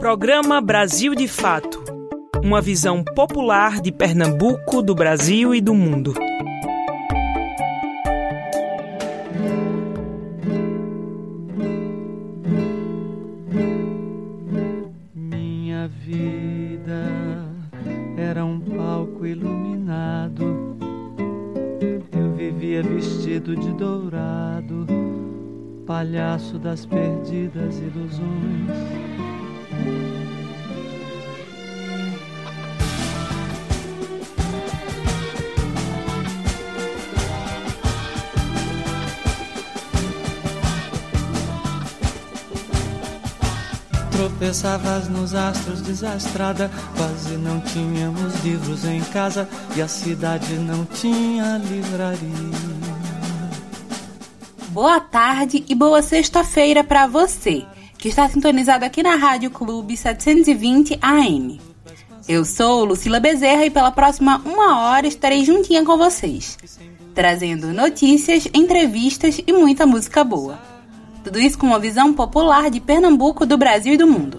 Programa Brasil de Fato Uma visão popular de Pernambuco, do Brasil e do mundo. Minha vida era um palco iluminado. Eu vivia vestido de dourado, palhaço das perdidas ilusões. Tropeçavas nos astros desastrada, quase não tínhamos livros em casa e a cidade não tinha livraria. Boa tarde e boa sexta-feira para você, que está sintonizado aqui na Rádio Clube 720 AM. Eu sou Lucila Bezerra e pela próxima uma hora estarei juntinha com vocês, trazendo notícias, entrevistas e muita música boa. Tudo isso com uma visão popular de Pernambuco, do Brasil e do mundo.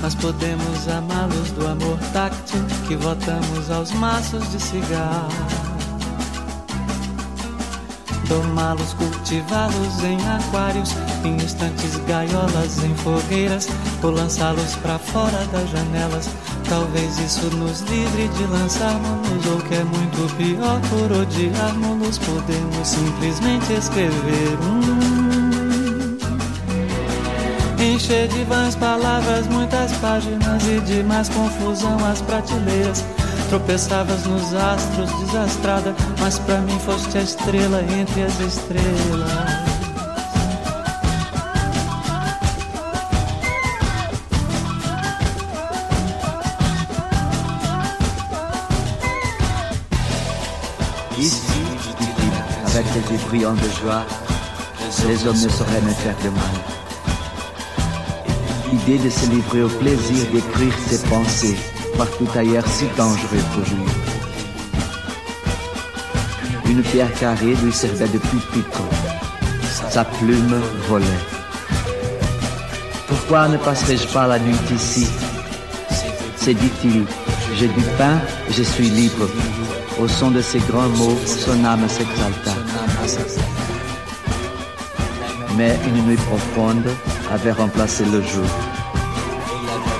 mas podemos amá-los do amor táctil que votamos aos maços de cigarro. Domá-los, cultivá-los em aquários, em estantes gaiolas, em fogueiras, ou lançá-los para fora das janelas. Talvez isso nos livre de lançarmos-nos, ou que é muito pior, por odiarmos-nos, podemos simplesmente escrever um Encher de vãs palavras, muitas páginas e de mais confusão as prateleiras. Tropeçavas nos astros, desastrada, mas pra mim foste a estrela entre as estrelas. Ici, avec yeux brillants de joie, les hommes ne sauraient me faire de mal. L'idée de se livrer au plaisir d'écrire ses pensées, partout ailleurs si dangereux pour lui. Une pierre carrée lui servait de pupitre. Sa plume volait. Pourquoi ne passerai-je pas la nuit ici? C'est dit-il, j'ai du pain, je suis libre. Au son de ces grands mots, son âme s'exalta. Mais une nuit profonde avait remplacé le jour.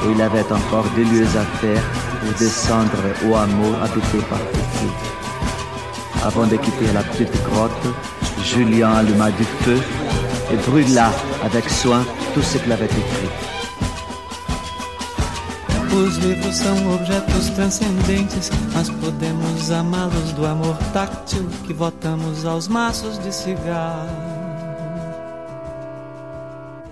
Et il avait encore deux lieues à faire pour descendre au hameau habité par Titi. Avant de quitter la petite grotte, Julien alluma du feu et brûla avec soin tout ce qu'il avait écrit. Os livros são objetos transcendentes, mas podemos amá-los do amor táctil que votamos aos maços de cigarro.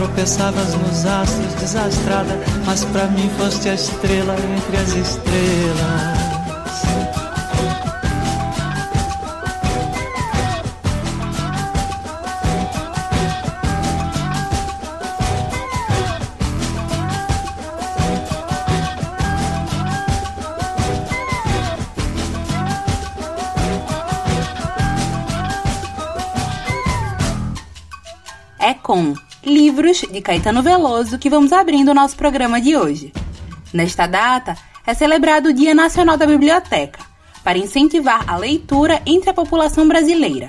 Tropeçavas nos astros, desastrada, mas pra mim foste a estrela entre as estrelas. Livros de Caetano Veloso que vamos abrindo o nosso programa de hoje. Nesta data é celebrado o Dia Nacional da Biblioteca, para incentivar a leitura entre a população brasileira.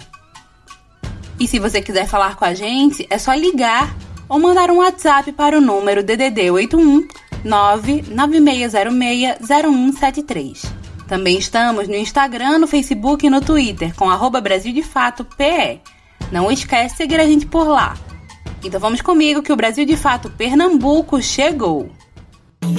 E se você quiser falar com a gente, é só ligar ou mandar um WhatsApp para o número DDD 81 996060173. Também estamos no Instagram, no Facebook e no Twitter com arroba Brasil de Fato PE. Não esquece de seguir a gente por lá. Então vamos comigo que o Brasil de Fato Pernambuco chegou.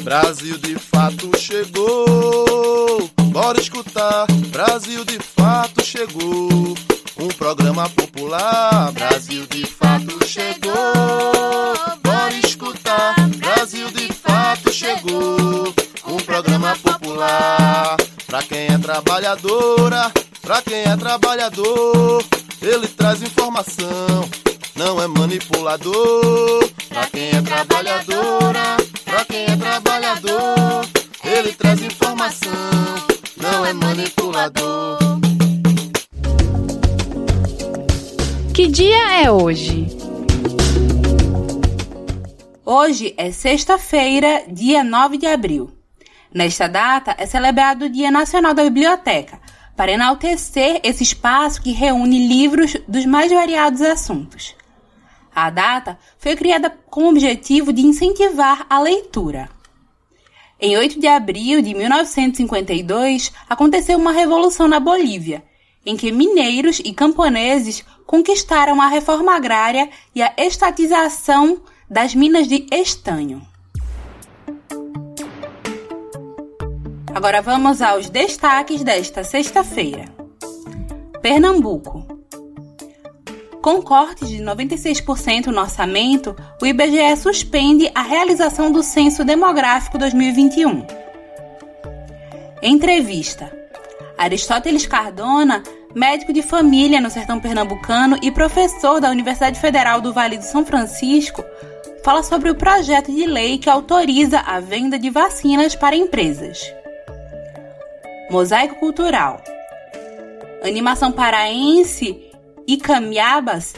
Brasil de fato chegou. Bora escutar. Brasil de fato chegou. Um programa popular. Brasil de fato chegou. Bora escutar. Brasil de fato chegou. Um programa popular. Pra quem é trabalhadora, pra quem é trabalhador, ele traz informação não é manipulador. Pra quem é trabalhadora, pra quem é trabalhador, ele traz informação, não é manipulador. Que dia é hoje? Hoje é sexta-feira, dia 9 de abril. Nesta data é celebrado o Dia Nacional da Biblioteca, para enaltecer esse espaço que reúne livros dos mais variados assuntos. A data foi criada com o objetivo de incentivar a leitura. Em 8 de abril de 1952, aconteceu uma revolução na Bolívia, em que mineiros e camponeses conquistaram a reforma agrária e a estatização das minas de estanho. Agora vamos aos destaques desta sexta-feira. Pernambuco. Com cortes de 96% no orçamento, o IBGE suspende a realização do Censo Demográfico 2021. Entrevista: Aristóteles Cardona, médico de família no sertão pernambucano e professor da Universidade Federal do Vale do São Francisco, fala sobre o projeto de lei que autoriza a venda de vacinas para empresas. Mosaico Cultural. Animação paraense e Camiabas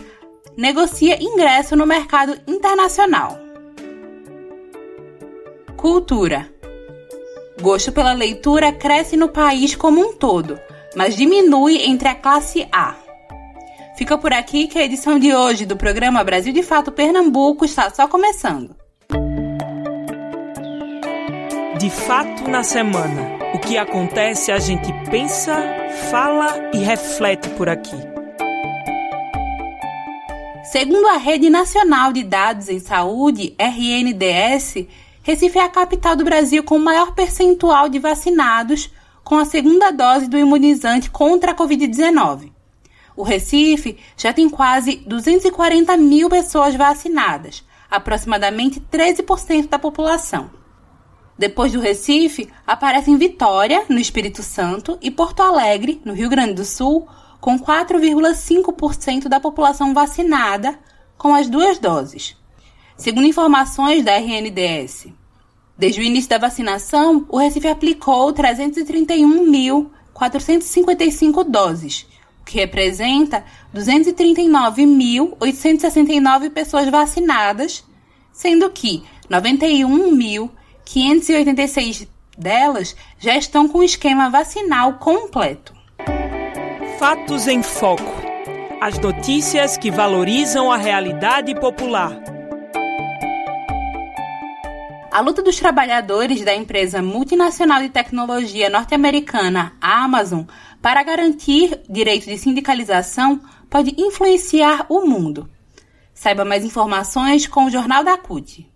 negocia ingresso no mercado internacional. Cultura. Gosto pela leitura cresce no país como um todo, mas diminui entre a classe A. Fica por aqui que a edição de hoje do programa Brasil de Fato Pernambuco está só começando. De fato na semana. O que acontece a gente pensa, fala e reflete por aqui. Segundo a Rede Nacional de Dados em Saúde, RNDS, Recife é a capital do Brasil com o maior percentual de vacinados com a segunda dose do imunizante contra a Covid-19. O Recife já tem quase 240 mil pessoas vacinadas, aproximadamente 13% da população. Depois do Recife, aparecem Vitória, no Espírito Santo, e Porto Alegre, no Rio Grande do Sul, com 4,5% da população vacinada com as duas doses. Segundo informações da RNDS, desde o início da vacinação, o Recife aplicou 331.455 doses, o que representa 239.869 pessoas vacinadas, sendo que 91.586 delas já estão com o esquema vacinal completo. Fatos em Foco. As notícias que valorizam a realidade popular. A luta dos trabalhadores da empresa multinacional de tecnologia norte-americana Amazon para garantir direito de sindicalização pode influenciar o mundo. Saiba mais informações com o Jornal da CUT.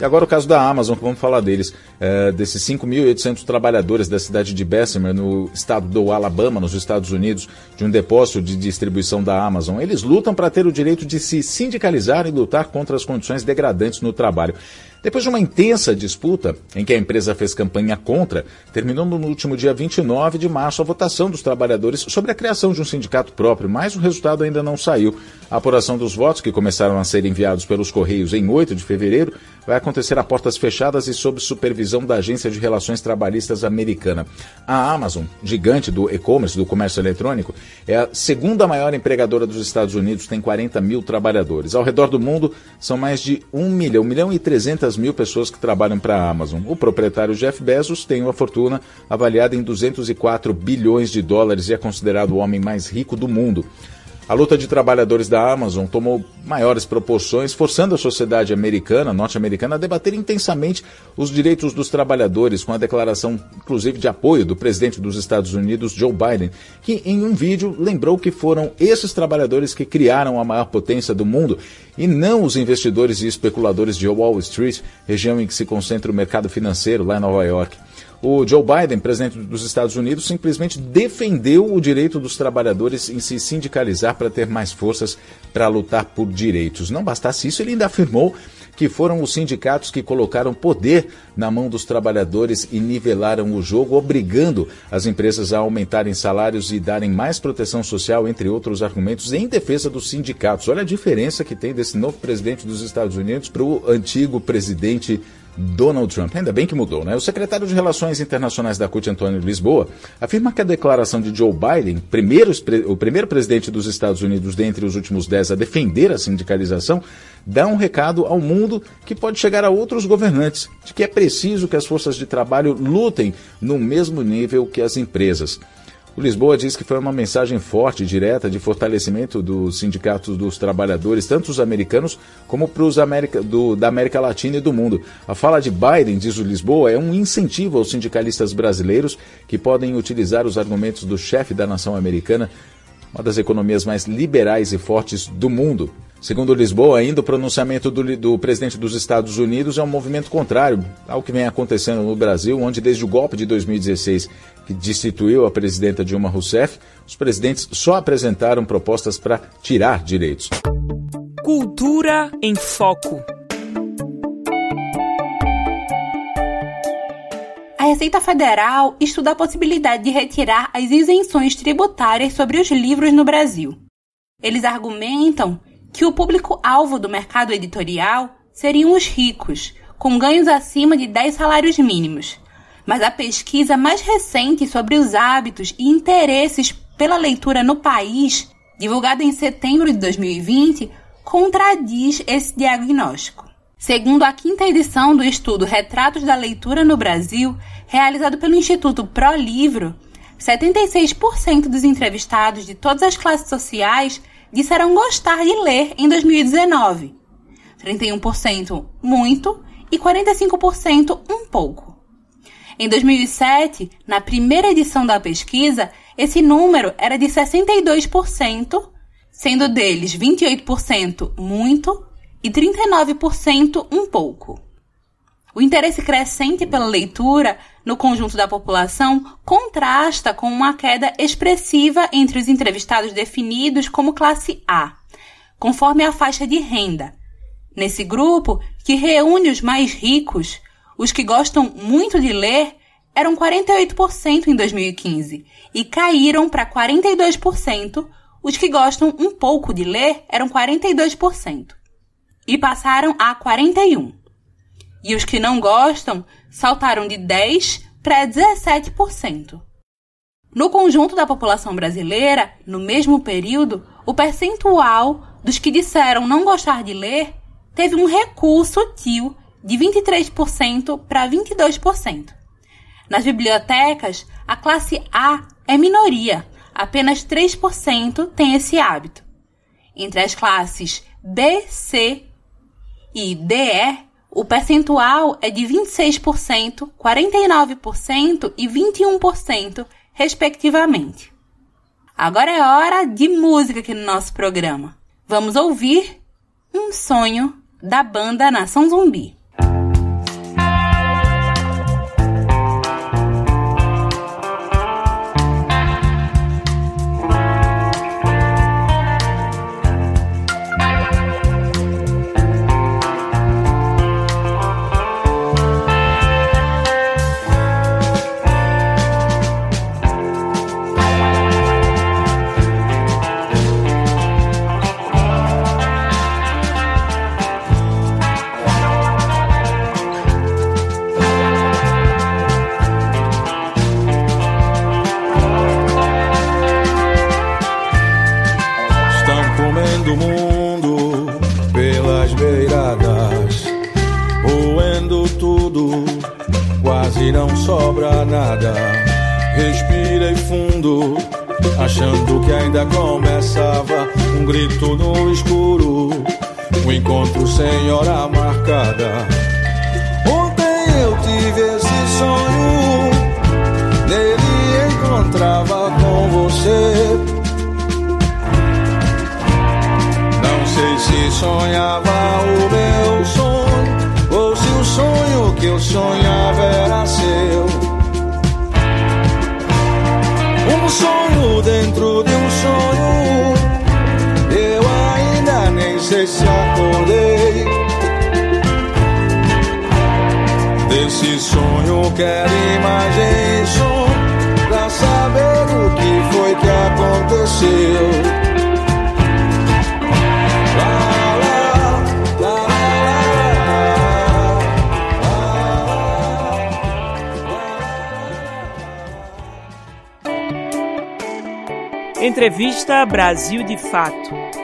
E agora o caso da Amazon, vamos falar deles. É, desses 5.800 trabalhadores da cidade de Bessemer, no estado do Alabama, nos Estados Unidos, de um depósito de distribuição da Amazon. Eles lutam para ter o direito de se sindicalizar e lutar contra as condições degradantes no trabalho. Depois de uma intensa disputa, em que a empresa fez campanha contra, terminou no último dia 29 de março a votação dos trabalhadores sobre a criação de um sindicato próprio, mas o resultado ainda não saiu. A apuração dos votos, que começaram a ser enviados pelos Correios em 8 de fevereiro, vai acontecer a portas fechadas e sob supervisão da Agência de Relações Trabalhistas americana. A Amazon, gigante do e-commerce, do comércio eletrônico, é a segunda maior empregadora dos Estados Unidos, tem 40 mil trabalhadores. Ao redor do mundo, são mais de 1 milhão, 1 milhão e 300 200 mil pessoas que trabalham para a Amazon. O proprietário Jeff Bezos tem uma fortuna avaliada em 204 bilhões de dólares e é considerado o homem mais rico do mundo. A luta de trabalhadores da Amazon tomou maiores proporções, forçando a sociedade americana, norte-americana, a debater intensamente os direitos dos trabalhadores, com a declaração, inclusive, de apoio do presidente dos Estados Unidos, Joe Biden, que em um vídeo lembrou que foram esses trabalhadores que criaram a maior potência do mundo e não os investidores e especuladores de Wall Street, região em que se concentra o mercado financeiro lá em Nova York. O Joe Biden, presidente dos Estados Unidos, simplesmente defendeu o direito dos trabalhadores em se sindicalizar para ter mais forças para lutar por direitos. Não bastasse isso, ele ainda afirmou que foram os sindicatos que colocaram poder na mão dos trabalhadores e nivelaram o jogo, obrigando as empresas a aumentarem salários e darem mais proteção social, entre outros argumentos, em defesa dos sindicatos. Olha a diferença que tem desse novo presidente dos Estados Unidos para o antigo presidente Donald Trump. Ainda bem que mudou, né? O secretário de Relações Internacionais da CUT, Antônio Lisboa, afirma que a declaração de Joe Biden, primeiro, o primeiro presidente dos Estados Unidos dentre os últimos dez a defender a sindicalização, dá um recado ao mundo que pode chegar a outros governantes, de que é preciso que as forças de trabalho lutem no mesmo nível que as empresas. O Lisboa diz que foi uma mensagem forte e direta de fortalecimento dos sindicatos dos trabalhadores, tanto os americanos como para os da América Latina e do mundo. A fala de Biden, diz o Lisboa, é um incentivo aos sindicalistas brasileiros que podem utilizar os argumentos do chefe da nação americana, uma das economias mais liberais e fortes do mundo. Segundo Lisboa, ainda o pronunciamento do, do, presidente dos Estados Unidos é um movimento contrário ao que vem acontecendo no Brasil, onde desde o golpe de 2016 que destituiu a presidenta Dilma Rousseff, os presidentes só apresentaram propostas para tirar direitos. Cultura em Foco. A Receita Federal estuda a possibilidade de retirar as isenções tributárias sobre os livros no Brasil. Eles argumentam que o público-alvo do mercado editorial seriam os ricos, com ganhos acima de 10 salários mínimos, mas a pesquisa mais recente sobre os hábitos e interesses pela leitura no país, divulgada em setembro de 2020, contradiz esse diagnóstico. Segundo a quinta edição do estudo Retratos da Leitura no Brasil, realizado pelo Instituto Pro Livro, 76% dos entrevistados de todas as classes sociais disseram gostar de ler em 2019, 31% muito e 45% um pouco. Em 2007, na primeira edição da pesquisa, esse número era de 62%, sendo deles 28% muito e 39% um pouco. O interesse crescente pela leitura no conjunto da população contrasta com uma queda expressiva entre os entrevistados definidos como classe A, conforme a faixa de renda. Nesse grupo, que reúne os mais ricos, os que gostam muito de ler eram 48% em 2015 e caíram para 42%. Os que gostam um pouco de ler eram 42% e passaram a 41. E os que não gostam saltaram de 10 para 17%. No conjunto da população brasileira, no mesmo período, o percentual dos que disseram não gostar de ler teve um recuo sutil de 23% para 22%. Nas bibliotecas, a classe A é minoria, apenas 3% tem esse hábito. Entre as classes B, C e DE, o percentual é de 26%, 49% e 21%, respectivamente. Agora é hora de música aqui no nosso programa. Vamos ouvir Um Sonho da banda Nação Zumbi. Respirei fundo, achando que ainda começava um grito no escuro, um encontro sem hora marcada. Ontem eu tive esse sonho, nele encontrava com você. Quero imagem som pra saber o que foi que aconteceu. Entrevista Brasil de Fato.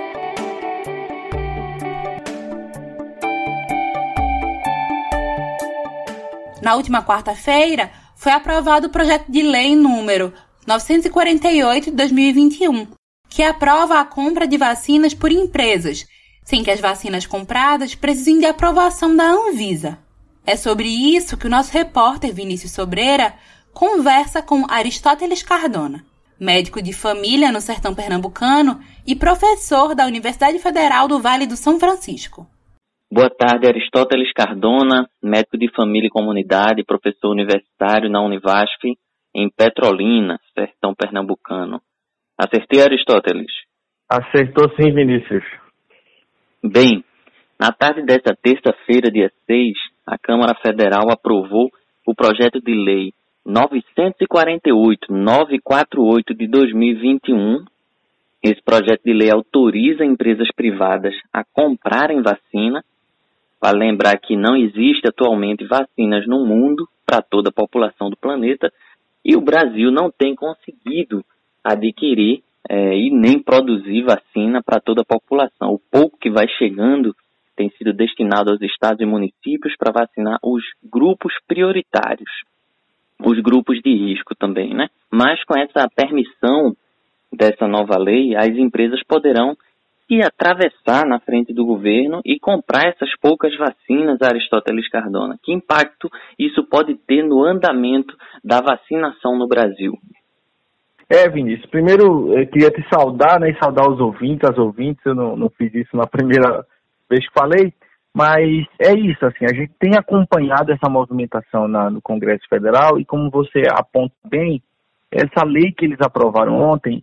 Última quarta-feira, foi aprovado o projeto de lei número 948 de 2021, que aprova a compra de vacinas por empresas, sem que as vacinas compradas precisem de aprovação da Anvisa. É sobre isso que o nosso repórter Vinícius Sobreira conversa com Aristóteles Cardona médico de família no sertão pernambucano e professor da Universidade Federal do Vale do São Francisco. Boa tarde, Aristóteles Cardona, médico de família e comunidade, professor universitário na Univasf, em Petrolina, sertão pernambucano. Acertei, Aristóteles? Acertou sim, Vinícius. Bem, na tarde desta terça-feira, dia 6, a Câmara Federal aprovou o projeto de lei 948, 948 de 2021, esse projeto de lei autoriza empresas privadas a comprarem vacina. Para lembrar que não existe atualmente vacinas no mundo para toda a população do planeta e o Brasil não tem conseguido adquirir é, e nem produzir vacina para toda a população. O pouco que vai chegando tem sido destinado aos estados e municípios para vacinar os grupos prioritários os grupos de risco também, né? Mas com essa permissão dessa nova lei, as empresas poderão se atravessar na frente do governo e comprar essas poucas vacinas, Aristóteles Cardona. Que impacto isso pode ter no andamento da vacinação no Brasil? É, Vinícius, primeiro eu queria te saudar, né, e saudar os ouvintes, as ouvintes, eu não, não fiz isso na primeira vez que falei, mas é isso, assim, a gente tem acompanhado essa movimentação na, no Congresso Federal e como você aponta bem, essa lei que eles aprovaram ontem,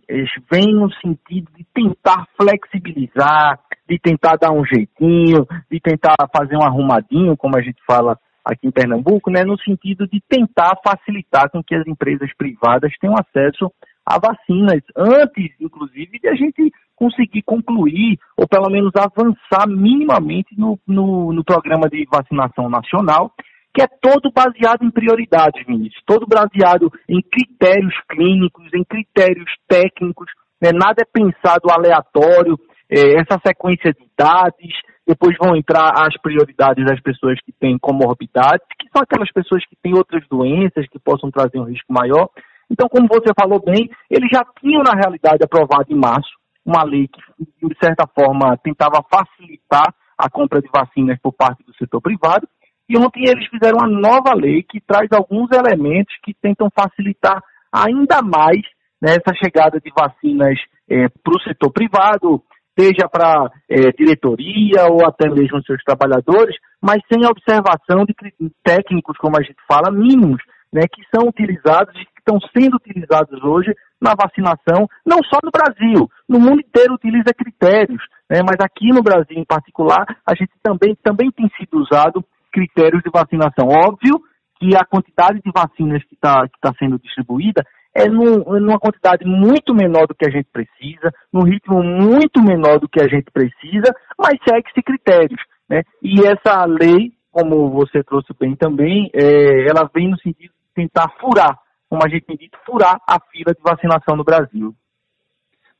vem no sentido de tentar flexibilizar, de tentar dar um jeitinho, de tentar fazer um arrumadinho, como a gente fala aqui em Pernambuco, né, no sentido de tentar facilitar com que as empresas privadas tenham acesso a vacinas, antes, inclusive, de a gente conseguir concluir, ou pelo menos avançar minimamente no, no, no programa de vacinação nacional, que é todo baseado em prioridades, Vinícius, todo baseado em critérios clínicos, em critérios técnicos, né? nada é pensado aleatório, é, essa sequência de idades, depois vão entrar as prioridades das pessoas que têm comorbidades, que são aquelas pessoas que têm outras doenças que possam trazer um risco maior. Então, como você falou bem, eles já tinham, na realidade, aprovado em março uma lei que, de certa forma, tentava facilitar a compra de vacinas por parte do setor privado. E ontem eles fizeram uma nova lei que traz alguns elementos que tentam facilitar ainda mais né, essa chegada de vacinas é, para o setor privado, seja para é, diretoria ou até mesmo seus trabalhadores, mas sem observação de técnicos, como a gente fala, mínimos, né, que são utilizados e que estão sendo utilizados hoje na vacinação, não só no Brasil, no mundo inteiro utiliza critérios, né, mas aqui no Brasil em particular, a gente também, também tem sido usado critérios de vacinação. Óbvio que a quantidade de vacinas que está tá sendo distribuída é num, numa quantidade muito menor do que a gente precisa, num ritmo muito menor do que a gente precisa, mas segue-se critérios. Né? E essa lei, como você trouxe bem também, é, ela vem no sentido de tentar furar como a gente tem dito, furar a fila de vacinação no Brasil.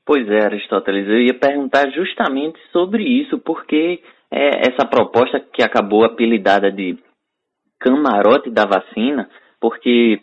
Pois é, Aristóteles, eu ia perguntar justamente sobre isso, porque é, essa proposta que acabou apelidada de camarote da vacina, porque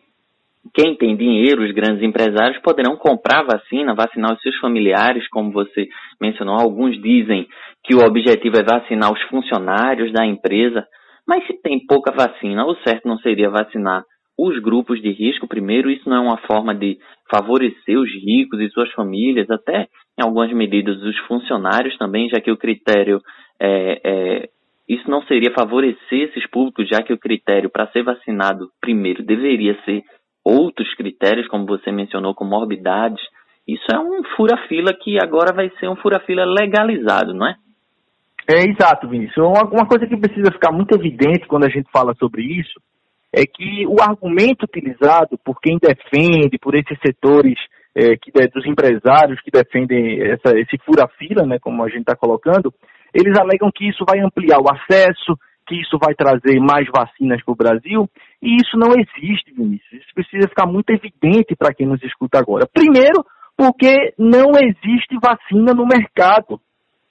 quem tem dinheiro, os grandes empresários, poderão comprar vacina, vacinar os seus familiares, como você mencionou. Alguns dizem que o objetivo é vacinar os funcionários da empresa, mas se tem pouca vacina, o certo não seria vacinar os grupos de risco primeiro. Isso não é uma forma de favorecer os ricos e suas famílias, até em algumas medidas os funcionários também, já que o critério é, é isso não seria favorecer esses públicos, já que o critério para ser vacinado primeiro deveria ser outros critérios, como você mencionou, comorbidades. Isso é um fura-fila que agora vai ser um fura-fila legalizado, não é? É exato, Vinícius. Uma, uma coisa que precisa ficar muito evidente quando a gente fala sobre isso é que o argumento utilizado por quem defende, por esses setores é, que, dos empresários que defendem essa, esse fura-fila, né, como a gente está colocando, eles alegam que isso vai ampliar o acesso, que isso vai trazer mais vacinas para o Brasil, e isso não existe, Vinícius. Isso precisa ficar muito evidente para quem nos escuta agora. Primeiro, porque não existe vacina no mercado.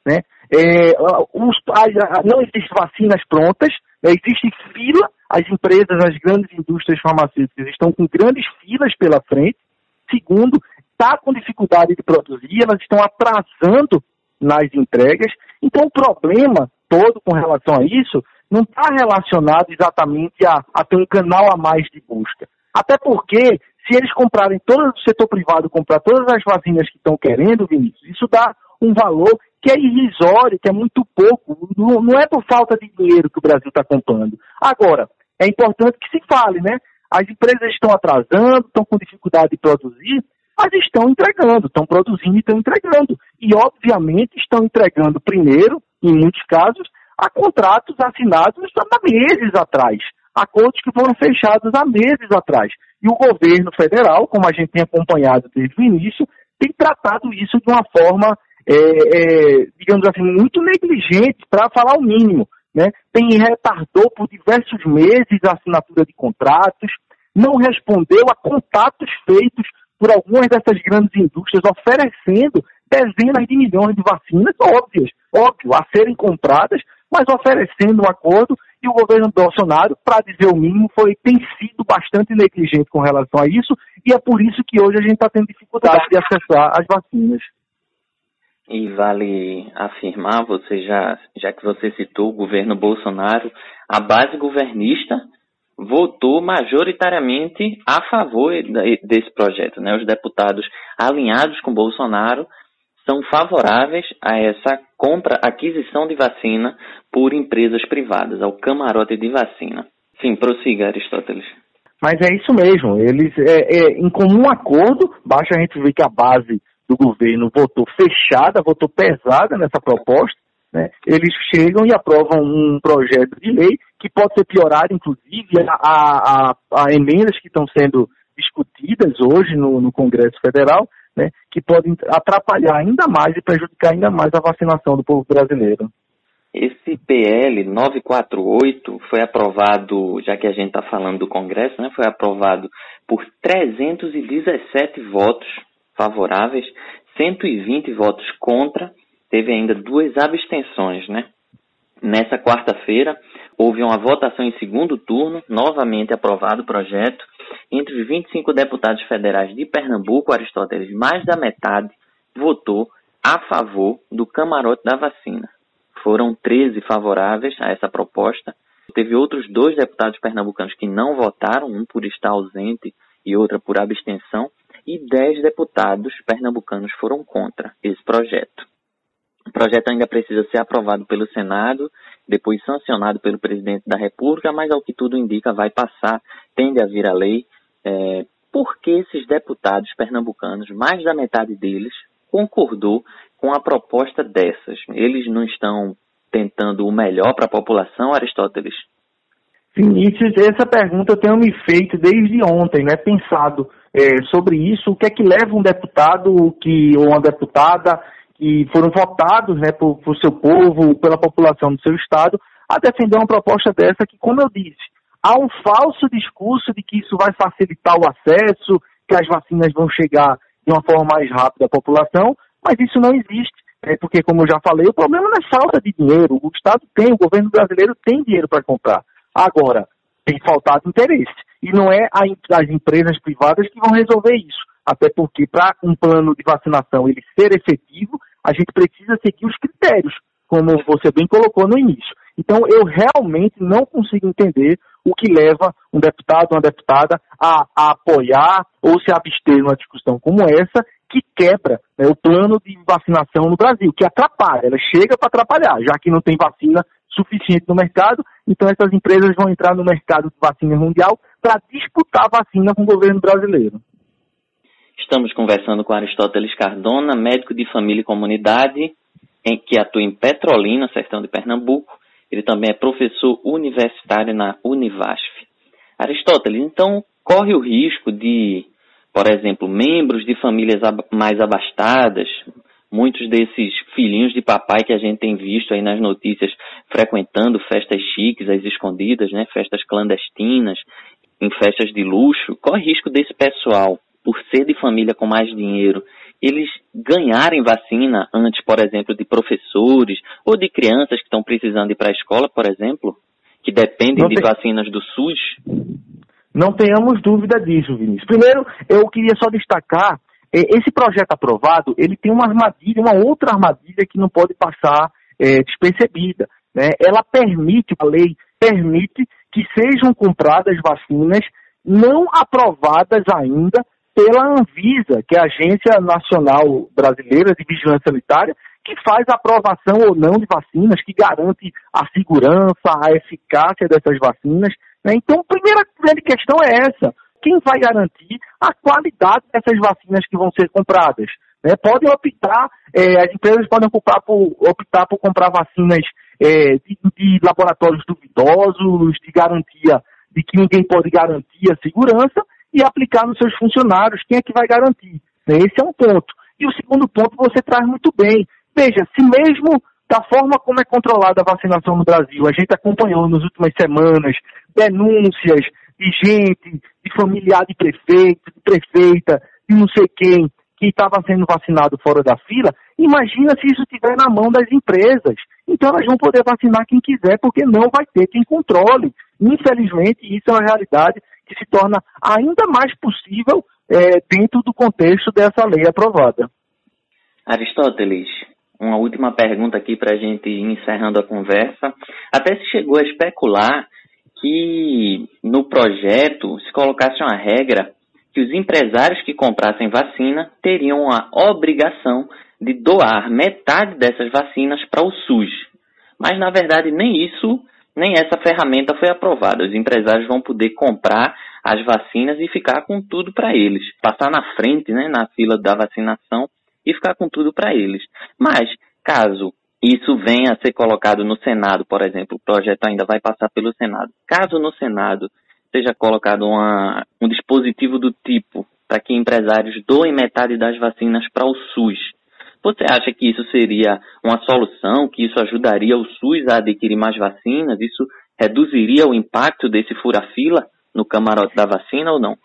Né? É, os, não existem vacinas prontas, né? existe fila, as empresas, as grandes indústrias farmacêuticas estão com grandes filas pela frente. Segundo, está com dificuldade de produzir, elas estão atrasando nas entregas. Então, o problema todo com relação a isso não está relacionado exatamente a, a ter um canal a mais de busca. Até porque, se eles comprarem todo o setor privado, comprar todas as vacinas que estão querendo, Vinícius, isso dá um valor que é irrisório, que é muito pouco. Não, não é por falta de dinheiro que o Brasil está comprando. Agora, é importante que se fale, né? As empresas estão atrasando, estão com dificuldade de produzir, mas estão entregando, estão produzindo e estão entregando. E, obviamente, estão entregando primeiro, em muitos casos, a contratos assinados há meses atrás, acordos que foram fechados há meses atrás. E o governo federal, como a gente tem acompanhado desde o início, tem tratado isso de uma forma, é, é, digamos assim, muito negligente, para falar o mínimo. Né? Tem retardou por diversos meses a assinatura de contratos, não respondeu a contatos feitos por algumas dessas grandes indústrias oferecendo dezenas de milhões de vacinas óbvias, óbvio, a serem compradas, mas oferecendo um acordo e o governo Bolsonaro, para dizer o mínimo, foi, tem sido bastante negligente com relação a isso e é por isso que hoje a gente está tendo dificuldade de acessar as vacinas. E vale afirmar, você já, já que você citou o governo Bolsonaro, a base governista votou majoritariamente a favor desse projeto. Né? Os deputados alinhados com Bolsonaro são favoráveis a essa compra, aquisição de vacina por empresas privadas, ao camarote de vacina. Sim, prossiga, Aristóteles. Mas é isso mesmo. Eles, é, é, em comum acordo, basta a gente ver que a base do governo votou fechada, votou pesada nessa proposta. Né? Eles chegam e aprovam um projeto de lei que pode ser piorado, inclusive, a, a, a emendas que estão sendo discutidas hoje no, no Congresso Federal, né, que podem atrapalhar ainda mais e prejudicar ainda mais a vacinação do povo brasileiro. Esse PL 948 foi aprovado, já que a gente está falando do Congresso, né, foi aprovado por 317 votos favoráveis, 120 votos contra, teve ainda duas abstenções, né? Nessa quarta-feira, houve uma votação em segundo turno, novamente aprovado o projeto, entre os 25 deputados federais de Pernambuco, Aristóteles, mais da metade votou a favor do camarote da vacina. Foram 13 favoráveis a essa proposta. Teve outros dois deputados pernambucanos que não votaram, um por estar ausente e outra por abstenção, e 10 deputados pernambucanos foram contra esse projeto. O projeto ainda precisa ser aprovado pelo Senado, depois sancionado pelo presidente da República, mas ao que tudo indica vai passar, tende a vir a lei é, por que esses deputados pernambucanos, mais da metade deles, concordou com a proposta dessas? Eles não estão tentando o melhor para a população, Aristóteles? Vinícius, essa pergunta eu tenho me feito desde ontem, né? Pensado é, sobre isso, o que é que leva um deputado que, ou uma deputada que foram votados né, por, por seu povo, pela população do seu estado, a defender uma proposta dessa que, como eu disse, há um falso discurso de que isso vai facilitar o acesso, que as vacinas vão chegar de uma forma mais rápida à população, mas isso não existe. É porque, como eu já falei, o problema não é falta de dinheiro. O Estado tem, o governo brasileiro tem dinheiro para comprar. Agora, tem faltado interesse. E não é a, as empresas privadas que vão resolver isso. Até porque para um plano de vacinação ele ser efetivo, a gente precisa seguir os critérios, como você bem colocou no início. Então eu realmente não consigo entender o que leva um deputado, uma deputada a, a apoiar ou se abster numa discussão como essa, que quebra né, o plano de vacinação no Brasil, que atrapalha, ela chega para atrapalhar, já que não tem vacina suficiente no mercado, então essas empresas vão entrar no mercado de vacina mundial para disputar vacina com o governo brasileiro. Estamos conversando com Aristóteles Cardona, médico de família e comunidade, em, que atua em Petrolina, sertão de Pernambuco. Ele também é professor universitário na Univasf. Aristóteles, então, corre o risco de, por exemplo, membros de famílias mais abastadas, muitos desses filhinhos de papai que a gente tem visto aí nas notícias frequentando festas chiques, as escondidas, né, festas clandestinas, em festas de luxo, corre risco desse pessoal, por ser de família com mais dinheiro, eles ganharem vacina antes, por exemplo, de professores ou de crianças que estão precisando ir para a escola, por exemplo, que dependem de vacinas do SUS? Não tenhamos dúvida disso, Vinícius. Primeiro, eu queria só destacar, eh, esse projeto aprovado, ele tem uma armadilha, uma outra armadilha que não pode passar é, despercebida. Né? Ela permite, a lei permite que sejam compradas vacinas não aprovadas ainda pela Anvisa, que é a Agência Nacional Brasileira de Vigilância Sanitária, que faz a aprovação ou não de vacinas, que garante a segurança, a eficácia dessas vacinas. Né? Então, a primeira grande questão é essa. Quem vai garantir a qualidade dessas vacinas que vão ser compradas? Né? Podem optar, é, as empresas podem optar por, optar por comprar vacinas é, de, de laboratórios duvidosos, de garantia, de que ninguém pode garantir a segurança, e aplicar nos seus funcionários. Quem é que vai garantir? Né? Esse é um ponto. E o segundo ponto você traz muito bem. Veja, se mesmo da forma como é controlada a vacinação no Brasil, a gente acompanhou nas últimas semanas denúncias de gente, de familiar de prefeito, de prefeita, de não sei quem, que estava sendo vacinado fora da fila, imagina se isso estiver na mão das empresas. Então elas vão poder vacinar quem quiser, porque não vai ter quem controle. Infelizmente, isso é uma realidade que se torna ainda mais possível é, dentro do contexto dessa lei aprovada. Aristóteles, uma última pergunta aqui para a gente ir encerrando a conversa. Até se chegou a especular que no projeto se colocasse uma regra que os empresários que comprassem vacina teriam a obrigação de doar metade dessas vacinas para o SUS. Mas, na verdade, nem isso nem essa ferramenta foi aprovada. Os empresários vão poder comprar as vacinas e ficar com tudo para eles. Passar na frente, né, na fila da vacinação e ficar com tudo para eles. Mas, caso isso venha a ser colocado no Senado, por exemplo, o projeto ainda vai passar pelo Senado. Caso no Senado seja colocado uma, um dispositivo do tipo para que empresários doem metade das vacinas para o SUS, você acha que isso seria uma solução, que isso ajudaria o SUS a adquirir mais vacinas? Isso reduziria o impacto desse fura-fila no camarote da vacina ou não?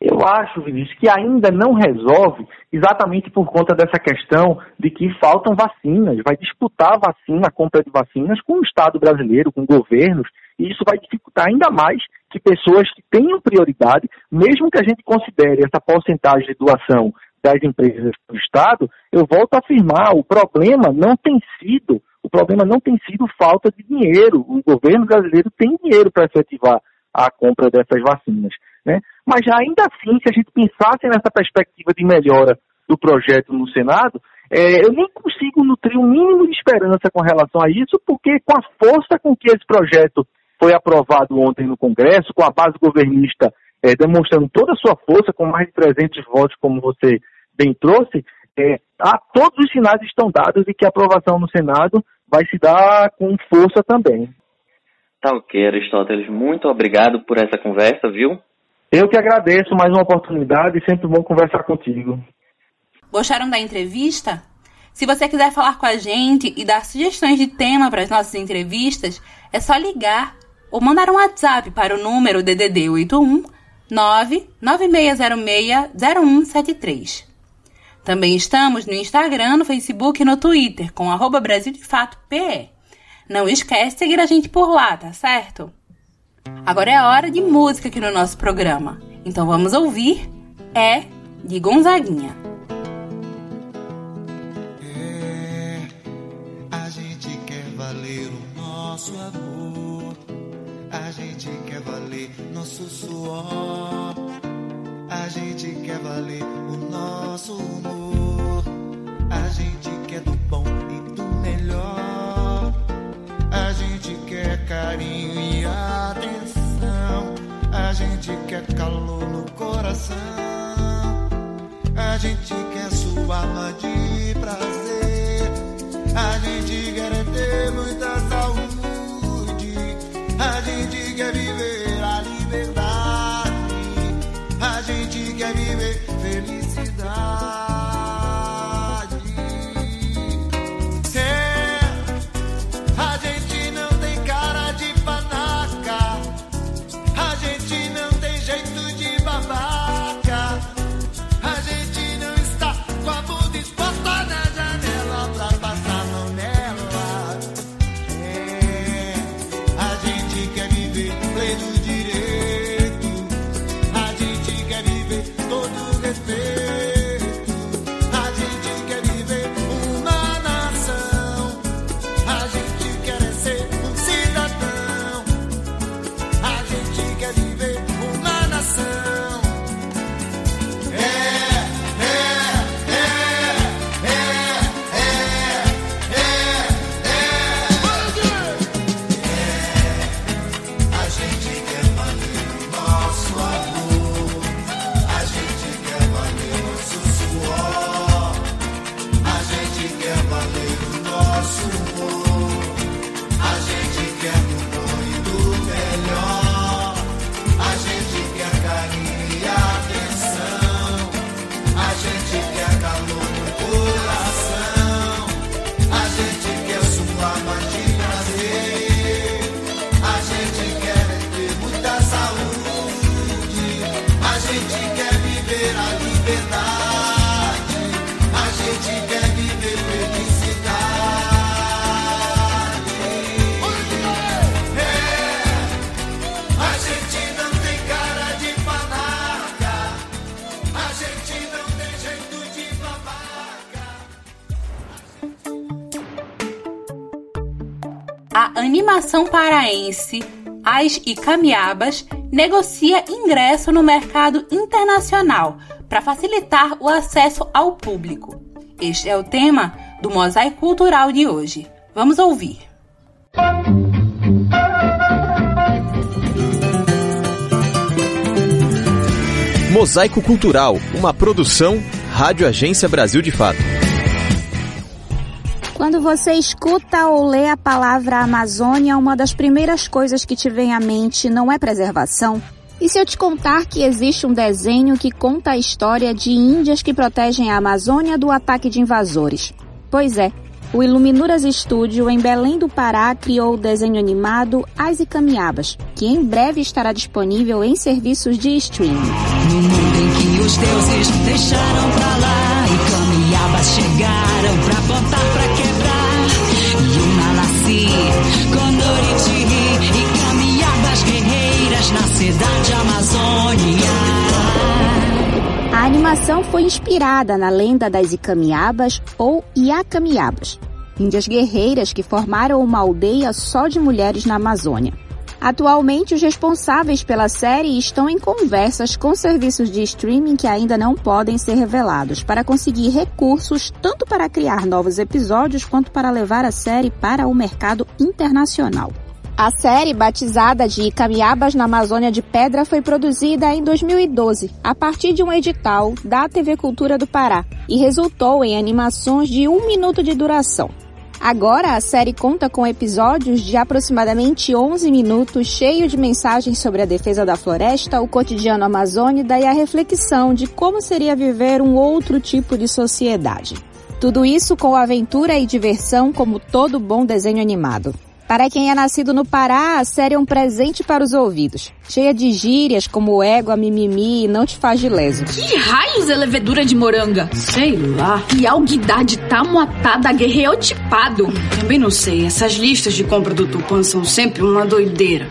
Eu acho, Vinícius, que ainda não resolve exatamente por conta dessa questão de que faltam vacinas. Vai disputar a vacina, a compra de vacinas com o Estado brasileiro, com governos, e isso vai dificultar ainda mais que pessoas que tenham prioridade, mesmo que a gente considere essa porcentagem de doação das empresas do Estado, eu volto a afirmar, o problema não tem sido, o problema não tem sido falta de dinheiro. O governo brasileiro tem dinheiro para efetivar a compra dessas vacinas. Né? Mas ainda assim, se a gente pensasse nessa perspectiva de melhora do projeto no Senado, é, eu nem consigo nutrir um mínimo de esperança com relação a isso, porque com a força com que esse projeto foi aprovado ontem no Congresso, com a base governista é, demonstrando toda a sua força, com mais de 300 votos, como você bem trouxe, é, a, todos os sinais estão dados de que a aprovação no Senado vai se dar com força também. Tá ok, Aristóteles. Muito obrigado por essa conversa, viu? Eu que agradeço mais uma oportunidade, sempre bom conversar contigo. Gostaram da entrevista? Se você quiser falar com a gente e dar sugestões de tema para as nossas entrevistas, é só ligar ou mandar um WhatsApp para o número DDD 81 996060173. Também estamos no Instagram, no Facebook e no Twitter com arroba Brasil de Fato PE. Não esquece de seguir a gente por lá, tá certo? Agora é hora de música aqui no nosso programa. Então vamos ouvir É de Gonzaguinha. É, a gente quer valer o nosso amor, nosso suor, a gente quer valer o nosso humor, a gente quer do bom e do melhor, a gente quer carinho e atenção, a gente quer calor no coração. A gente quer sua alma Animação paraense As Icamiabas negocia ingresso no mercado internacional para facilitar o acesso ao público. Este é o tema do Mosaico Cultural de hoje. Vamos ouvir. Mosaico Cultural, uma produção Rádio Agência Brasil de Fato. Quando você escuta ou lê a palavra Amazônia, uma das primeiras coisas que te vem à mente não é preservação? E se eu te contar que existe um desenho que conta a história de índias que protegem a Amazônia do ataque de invasores? Pois é, o Iluminuras Studio em Belém do Pará criou o desenho animado As Icamiabas, que em breve estará disponível em serviços de streaming. No mundo em que os deuses deixaram pra lá e camiabas animação foi inspirada na lenda das Icamiabas ou Iacamiabas, índias guerreiras que formaram uma aldeia só de mulheres na Amazônia. Atualmente, os responsáveis pela série estão em conversas com serviços de streaming que ainda não podem ser revelados para conseguir recursos tanto para criar novos episódios quanto para levar a série para o mercado internacional. A série, batizada de Camiabas na Amazônia de Pedra, foi produzida em 2012, a partir de um edital da TV Cultura do Pará, e resultou em animações de um minuto de duração. Agora, a série conta com episódios de aproximadamente 11 minutos, cheio de mensagens sobre a defesa da floresta, o cotidiano amazônida e a reflexão de como seria viver um outro tipo de sociedade. Tudo isso com aventura e diversão, como todo bom desenho animado. Para quem é nascido no Pará, a série é um presente para os ouvidos. Cheia de gírias como égua, mimimi e não te faz de leso. Que raios é levedura de moranga? Sei lá. E alguidar de tamuatá da guerreotipado? Também não sei. Essas listas de compra do Tupan são sempre uma doideira.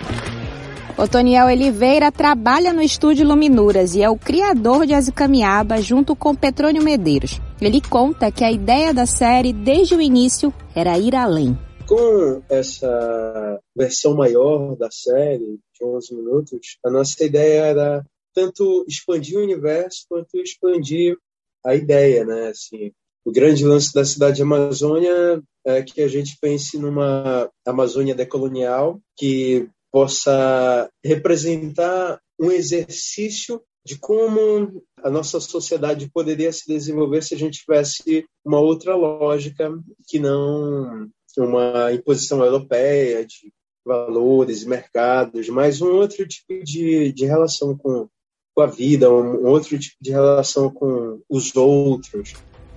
Otoniel Oliveira trabalha no estúdio Luminuras e é o criador de Azicamiaba junto com Petrônio Medeiros. Ele conta que a ideia da série, desde o início, era ir além. Com essa versão maior da série, de 11 minutos, a nossa ideia era tanto expandir o universo quanto expandir a ideia, né? Assim, o grande lance da cidade de Amazônia é que a gente pense numa Amazônia decolonial que possa representar um exercício de como a nossa sociedade poderia se desenvolver se a gente tivesse uma outra lógica que não uma imposição europeia de valores, mercados, mas um outro tipo de, de relação com, com a vida, um outro tipo de relação com os outros.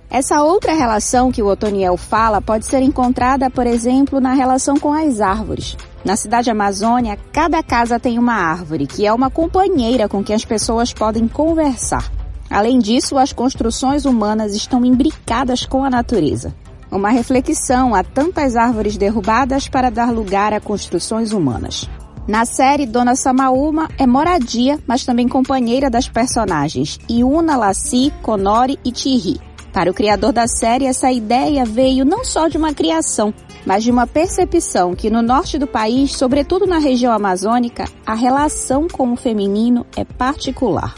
Essa outra relação que o Otoniel fala pode ser encontrada, por exemplo, na relação com as árvores. Na cidade amazônia, cada casa tem uma árvore, que é uma companheira com quem as pessoas podem conversar. Além disso, as construções humanas estão imbricadas com a natureza. Uma reflexão a tantas árvores derrubadas para dar lugar a construções humanas. Na série, Dona Samaúma é moradia, mas também companheira das personagens Iuna, Laci, Conori e Thierry. Para o criador da série, essa ideia veio não só de uma criação, mas de uma percepção que no norte do país, sobretudo na região amazônica, a relação com o feminino é particular.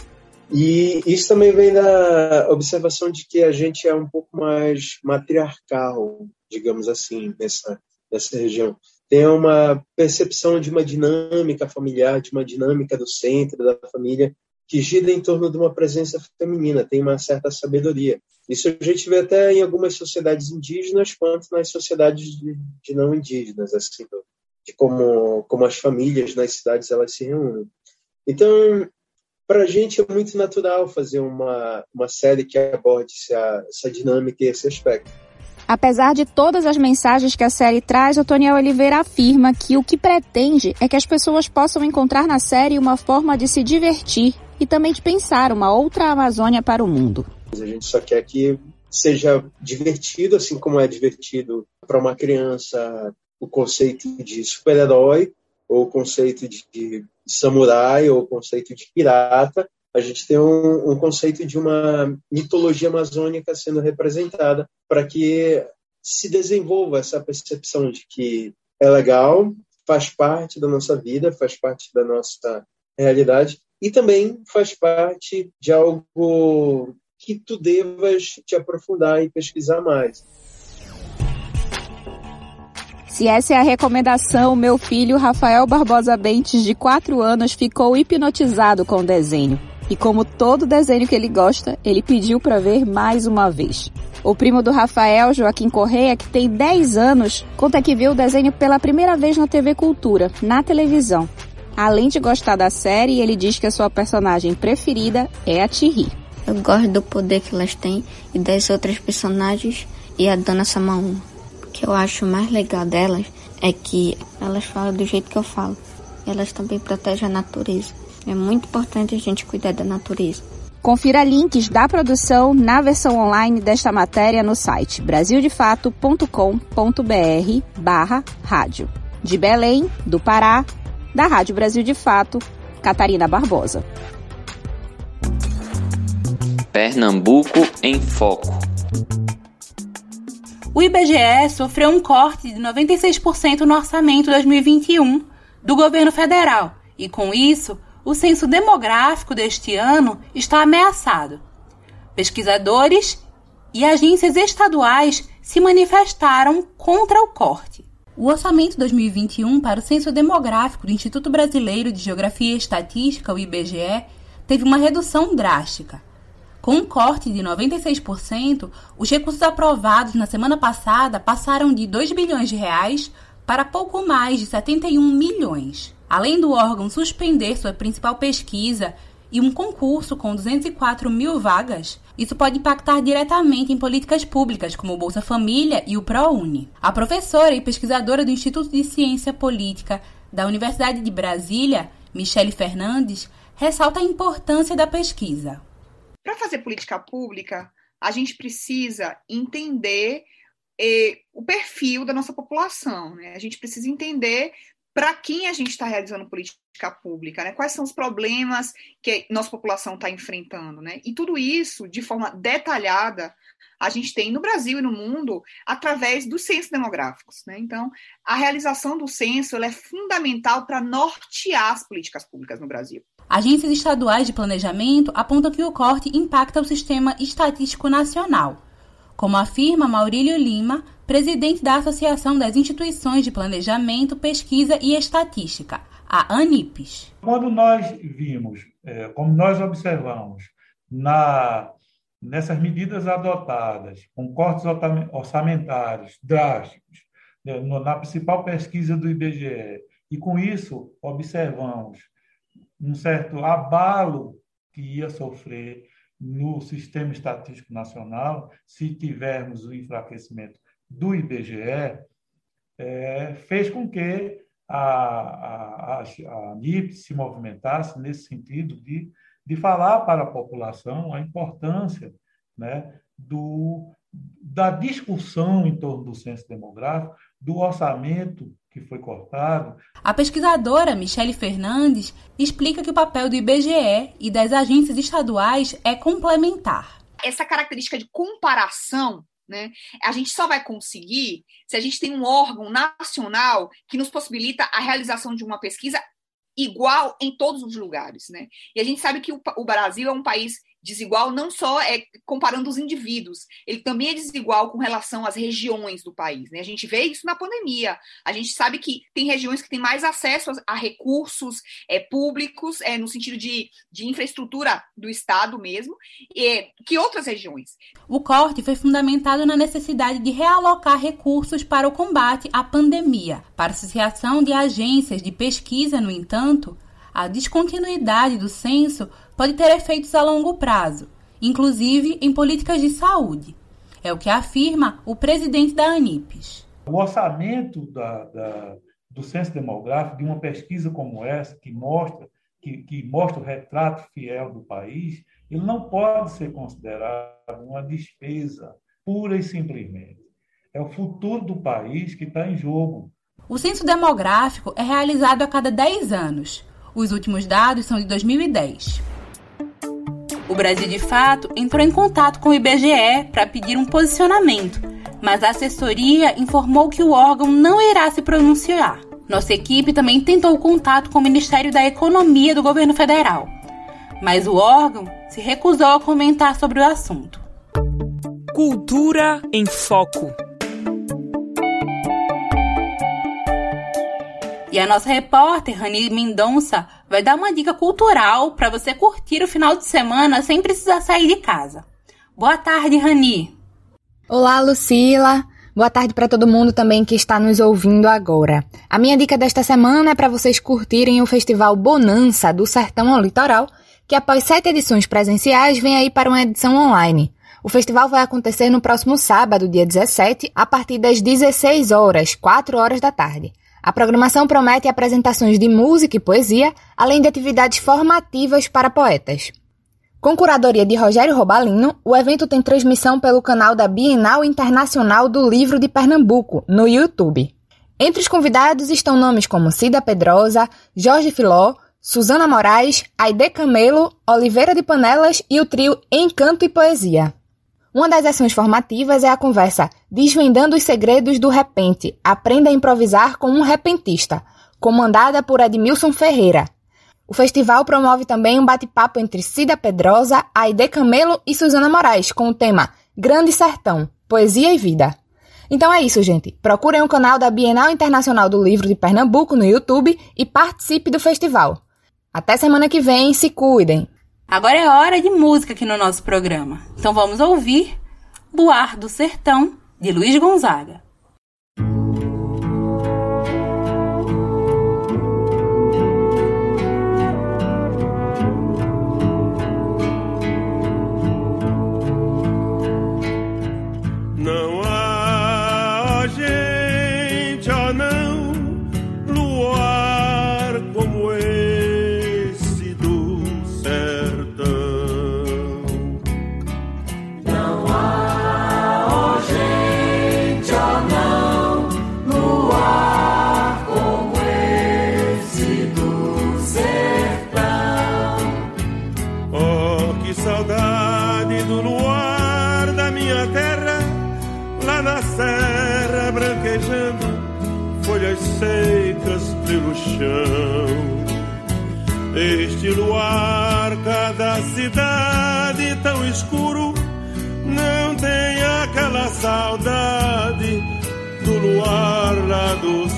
E isso também vem da observação de que a gente é um pouco mais matriarcal, digamos assim, nessa, nessa região. Tem uma percepção de uma dinâmica familiar, de uma dinâmica do centro da família, que gira em torno de uma presença feminina, tem uma certa sabedoria. Isso a gente vê até em algumas sociedades indígenas, quanto nas sociedades de, de não indígenas, assim, de como, como as famílias nas cidades elas se reúnem. Então, para a gente é muito natural fazer uma, uma série que aborde essa, essa dinâmica e esse aspecto. Apesar de todas as mensagens que a série traz, o Toniel Oliveira afirma que o que pretende é que as pessoas possam encontrar na série uma forma de se divertir e também de pensar uma outra Amazônia para o mundo. A gente só quer que seja divertido, assim como é divertido para uma criança o conceito de super-herói, ou o conceito de samurai, ou o conceito de pirata. A gente tem um, um conceito de uma mitologia amazônica sendo representada para que se desenvolva essa percepção de que é legal, faz parte da nossa vida, faz parte da nossa realidade e também faz parte de algo que tu devas te aprofundar e pesquisar mais. Se essa é a recomendação, meu filho Rafael Barbosa Bentes, de 4 anos, ficou hipnotizado com o desenho. E como todo desenho que ele gosta, ele pediu para ver mais uma vez. O primo do Rafael, Joaquim Correia, que tem 10 anos, conta que viu o desenho pela primeira vez na TV Cultura, na televisão. Além de gostar da série, ele diz que a sua personagem preferida é a Thierry. Eu gosto do poder que elas têm e das outras personagens e a Dona Samaúma. O que eu acho mais legal delas é que elas falam do jeito que eu falo. Elas também protegem a natureza. É muito importante a gente cuidar da natureza. Confira links da produção na versão online desta matéria no site brasildefato.com.br barra rádio. De Belém, do Pará, da Rádio Brasil de Fato, Catarina Barbosa. Pernambuco em Foco. O IBGE sofreu um corte de 96% no orçamento 2021 do governo federal e, com isso, o censo demográfico deste ano está ameaçado. Pesquisadores e agências estaduais se manifestaram contra o corte. O orçamento 2021 para o censo demográfico do Instituto Brasileiro de Geografia e Estatística, o IBGE, teve uma redução drástica com um corte de 96%, os recursos aprovados na semana passada passaram de 2 bilhões de reais para pouco mais de 71 milhões. Além do órgão suspender sua principal pesquisa e um concurso com 204 mil vagas, isso pode impactar diretamente em políticas públicas como o Bolsa Família e o ProUni. A professora e pesquisadora do Instituto de Ciência Política da Universidade de Brasília, Michele Fernandes, ressalta a importância da pesquisa. Para fazer política pública, a gente precisa entender eh, o perfil da nossa população. Né? A gente precisa entender para quem a gente está realizando política pública, né? Quais são os problemas que nossa população está enfrentando, né? E tudo isso, de forma detalhada, a gente tem no Brasil e no mundo através dos censos demográficos, né? Então, a realização do censo é fundamental para nortear as políticas públicas no Brasil. Agências estaduais de planejamento apontam que o corte impacta o sistema estatístico nacional, como afirma Maurílio Lima, presidente da Associação das Instituições de Planejamento, Pesquisa e Estatística, a ANIPES. Quando nós vimos, é, como nós observamos, na, nessas medidas adotadas, com cortes orçamentários drásticos, né, na principal pesquisa do IBGE, e com isso observamos um certo abalo que ia sofrer no sistema estatístico nacional se tivermos o enfraquecimento do IBGE, é, fez com que a, a, a, NIP se movimentasse nesse sentido de, de falar para a população a importância né, do, da discussão em torno do censo demográfico, do orçamento que foi cortado. A pesquisadora Michele Fernandes explica que o papel do IBGE e das agências estaduais é complementar. Essa característica de comparação né? A gente só vai conseguir se a gente tem um órgão nacional que nos possibilita a realização de uma pesquisa igual em todos os lugares. Né? E a gente sabe que o, o Brasil é um país desigual não só é comparando os indivíduos, ele também é desigual com relação às regiões do país. Né? A gente vê isso na pandemia. A gente sabe que tem regiões que têm mais acesso a, recursos é, públicos, é, no sentido de, de infraestrutura do Estado mesmo, é, que outras regiões. O corte foi fundamentado na necessidade de realocar recursos para o combate à pandemia. Para a Associação de Agências de Pesquisa, no entanto, a descontinuidade do censo pode ter efeitos a longo prazo, inclusive em políticas de saúde. É o que afirma o presidente da ANIPES. O orçamento da, da, do censo demográfico, de uma pesquisa como essa, que mostra, que, que mostra o retrato fiel do país, ele não pode ser considerado uma despesa pura e simplesmente. É o futuro do país que está em jogo. O censo demográfico é realizado a cada 10 anos. Os últimos dados são de 2010. O Brasil de Fato entrou em contato com o IBGE para pedir um posicionamento, mas a assessoria informou que o órgão não irá se pronunciar. Nossa equipe também tentou contato com o Ministério da Economia do governo federal, mas o órgão se recusou a comentar sobre o assunto. Cultura em Foco. E a nossa repórter, Rani Mendonça, vai dar uma dica cultural para você curtir o final de semana sem precisar sair de casa. Boa tarde, Rani. Olá, Lucila. Boa tarde para todo mundo também que está nos ouvindo agora. A minha dica desta semana é para vocês curtirem o Festival Bonança do Sertão ao Litoral, que após sete edições presenciais vem aí para uma edição online. O festival vai acontecer no próximo sábado, dia 17, a partir das 16 horas, 4 horas da tarde. A programação promete apresentações de música e poesia, além de atividades formativas para poetas. Com curadoria de Rogério Robalino, o evento tem transmissão pelo canal da Bienal Internacional do Livro de Pernambuco, no YouTube. Entre os convidados estão nomes como Cida Pedrosa, Jorge Filó, Suzana Moraes, Aide Camelo, Oliveira de Panelas e o trio Encanto e Poesia. Uma das ações formativas é a conversa Desvendando os Segredos do Repente. Aprenda a improvisar com um repentista, comandada por Edmilson Ferreira. O festival promove também um bate-papo entre Cida Pedrosa, Aide Camelo e Suzana Moraes, com o tema Grande Sertão, Poesia e Vida. Então é isso, gente. Procurem o canal da Bienal Internacional do Livro de Pernambuco no YouTube e participe do festival. Até semana que vem, se cuidem! Agora é hora de música aqui no nosso programa. Então vamos ouvir Luar do Sertão, de Luiz Gonzaga. Este luar, cada cidade tão escuro, não tem aquela saudade do luar lá do